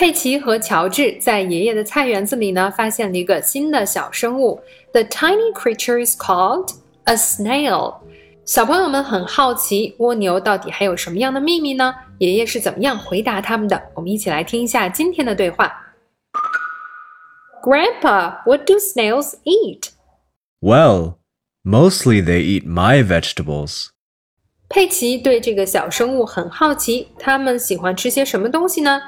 佩奇和乔治在爷爷的菜园子里呢，发现了一个新的小生物。The tiny creature is called a snail。小朋友们很好奇，蜗牛到底还有什么样的秘密呢？爷爷是怎么样回答他们的？我们一起来听一下今天的对话。Grandpa, what do snails eat? Well, mostly they eat my vegetables. 佩奇对这个小生物很好奇，它们喜欢吃些什么东西呢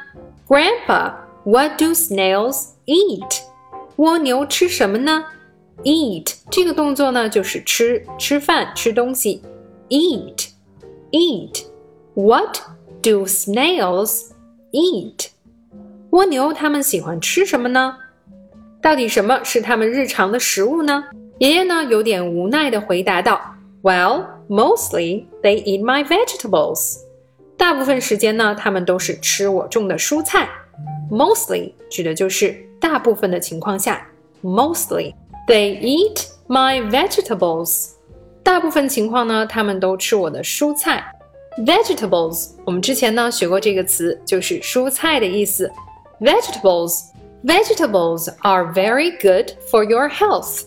？Grandpa, what do snails eat? 蜗牛吃什么呢？Eat 这个动作呢，就是吃吃饭吃东西。Eat, eat. What do snails eat? 蜗牛它们喜欢吃什么呢？到底什么是它们日常的食物呢？爷爷呢有点无奈地回答道：“Well, mostly they eat my vegetables。 大部分时间呢，它们都是吃我种的蔬菜。Mostly 指的就是大部分的情况下，mostly they eat my vegetables。大部分情况呢，它们都吃我的蔬菜。Vegetables，我们之前呢学过这个词，就是蔬菜的意思。Vegetables。Vegetables are very good for your health.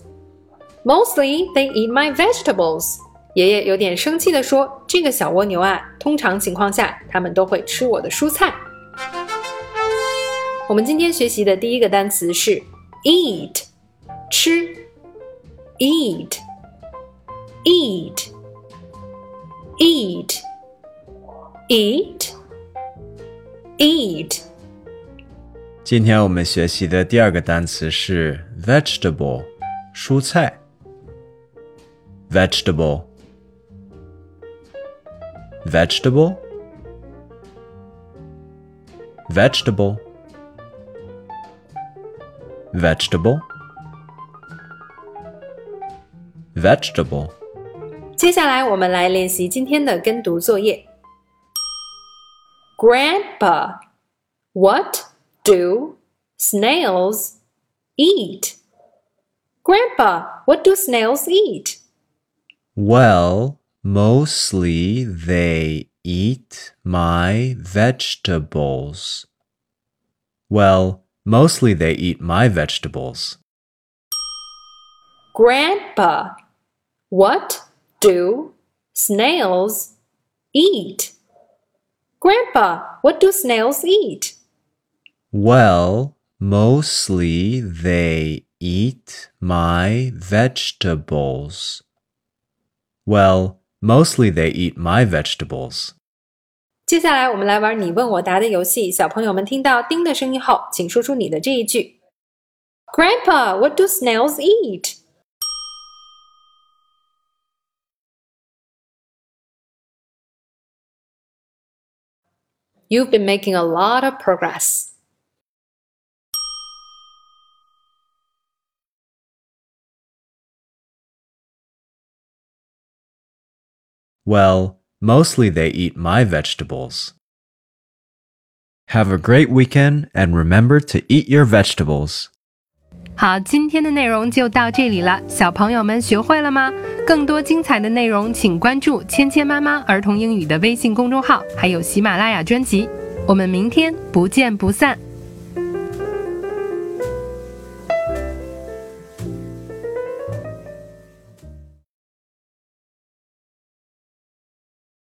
Mostly they eat my vegetables. 爷爷有点生气地说：“这个小蜗牛啊，通常情况下，它们都会吃我的蔬菜。”我们今天学习的第一个单词是 eat，吃，eat，eat，eat，eat。今天我们学习的第二个单词是 vegetable，蔬菜。vegetable, vegetable, vegetable, vegetable, vegetable. 接下来我们来练习今天的跟读作业。Grandpa, what do snails eat? Grandpa, what do snails eat? Well, mostly they eat my vegetables. Well, mostly they eat my vegetables. Grandpa, what do snails eat? Grandpa, what do snails eat? Well, mostly they eat my vegetables. Well, mostly they eat my vegetables. 接下来我们来玩你问我答的游戏。小朋友们听到“叮”的声音后，请说出你的这一句：Grandpa, what do snails eat? You've been making a lot of progress. Well, mostly they eat my vegetables. Have a great weekend and remember to eat your vegetables. 好，今天的内容就到这里了，小朋友们学会了吗？更多精彩的内容，请关注“芊芊妈妈儿童英语”的微信公众号，还有喜马拉雅专辑。我们明天不见不散。